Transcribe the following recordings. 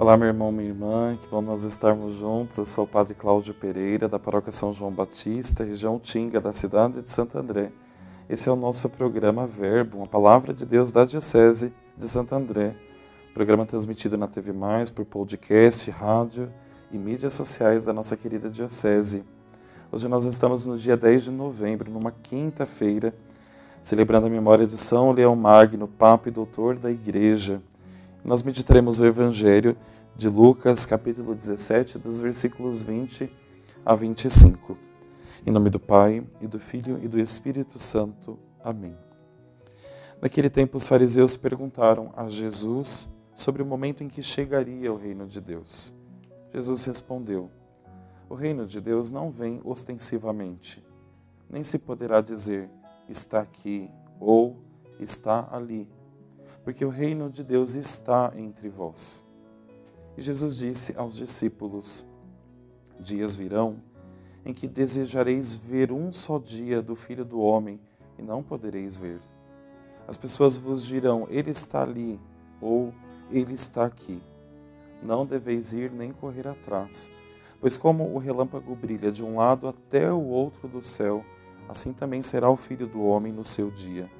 Olá, meu irmão, minha irmã, que bom nós estarmos juntos. Eu sou o Padre Cláudio Pereira, da Paróquia São João Batista, região Tinga, da cidade de Santo André. Esse é o nosso programa Verbo, uma palavra de Deus da Diocese de Santo André. Programa transmitido na TV Mais, por podcast, rádio e mídias sociais da nossa querida Diocese. Hoje nós estamos no dia 10 de novembro, numa quinta-feira, celebrando a memória de São Leão Magno, Papa e Doutor da Igreja. Nós meditaremos o Evangelho de Lucas, capítulo 17, dos versículos 20 a 25. Em nome do Pai, e do Filho e do Espírito Santo. Amém. Naquele tempo, os fariseus perguntaram a Jesus sobre o momento em que chegaria o reino de Deus. Jesus respondeu: O reino de Deus não vem ostensivamente, nem se poderá dizer está aqui ou está ali porque o reino de Deus está entre vós. E Jesus disse aos discípulos: Dias virão em que desejareis ver um só dia do Filho do Homem e não podereis ver. As pessoas vos dirão: Ele está ali ou Ele está aqui. Não deveis ir nem correr atrás, pois como o relâmpago brilha de um lado até o outro do céu, assim também será o Filho do Homem no seu dia.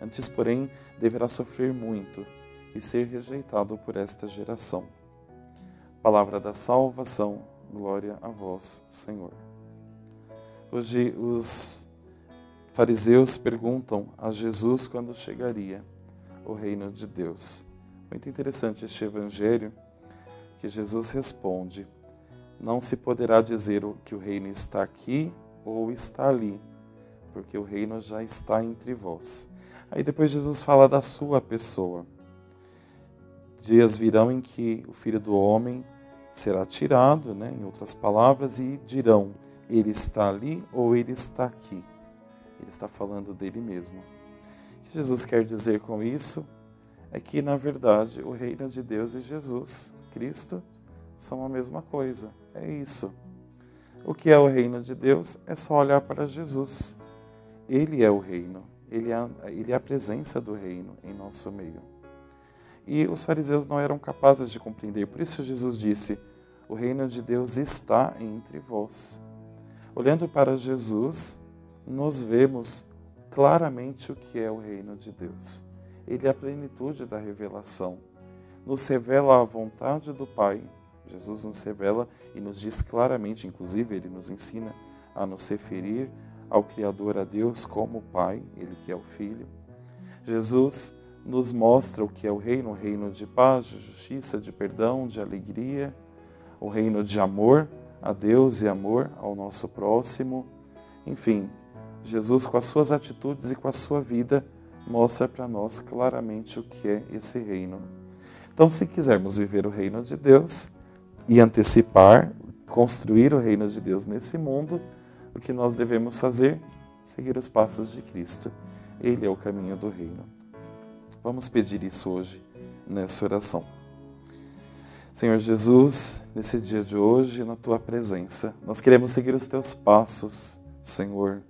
Antes, porém, deverá sofrer muito e ser rejeitado por esta geração. Palavra da salvação, glória a vós, Senhor. Hoje os fariseus perguntam a Jesus quando chegaria o reino de Deus. Muito interessante este evangelho que Jesus responde: Não se poderá dizer que o reino está aqui ou está ali, porque o reino já está entre vós. Aí depois Jesus fala da sua pessoa. Dias virão em que o filho do homem será tirado, né, em outras palavras, e dirão: ele está ali ou ele está aqui. Ele está falando dele mesmo. O que Jesus quer dizer com isso é que, na verdade, o reino de Deus e Jesus, Cristo, são a mesma coisa. É isso. O que é o reino de Deus é só olhar para Jesus. Ele é o reino ele é, ele é a presença do reino em nosso meio. E os fariseus não eram capazes de compreender, por isso Jesus disse: O reino de Deus está entre vós. Olhando para Jesus, nós vemos claramente o que é o reino de Deus. Ele é a plenitude da revelação. Nos revela a vontade do Pai. Jesus nos revela e nos diz claramente, inclusive, ele nos ensina a nos referir ao Criador, a Deus, como Pai, Ele que é o Filho. Jesus nos mostra o que é o reino, o reino de paz, de justiça, de perdão, de alegria, o reino de amor a Deus e amor ao nosso próximo. Enfim, Jesus, com as suas atitudes e com a sua vida, mostra para nós claramente o que é esse reino. Então, se quisermos viver o reino de Deus e antecipar, construir o reino de Deus nesse mundo, o que nós devemos fazer? Seguir os passos de Cristo. Ele é o caminho do reino. Vamos pedir isso hoje nessa oração. Senhor Jesus, nesse dia de hoje, na tua presença, nós queremos seguir os teus passos, Senhor,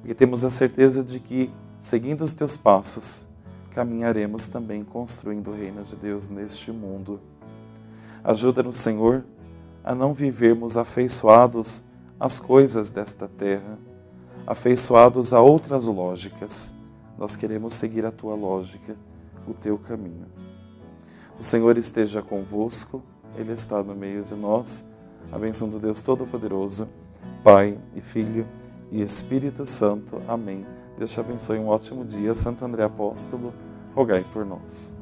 porque temos a certeza de que, seguindo os teus passos, caminharemos também construindo o reino de Deus neste mundo. Ajuda-nos, Senhor, a não vivermos afeiçoados as coisas desta terra, afeiçoados a outras lógicas. Nós queremos seguir a tua lógica, o teu caminho. O Senhor esteja convosco, Ele está no meio de nós. A bênção do Deus Todo-Poderoso, Pai e Filho e Espírito Santo. Amém. Deus te abençoe. Um ótimo dia. Santo André Apóstolo, rogai por nós.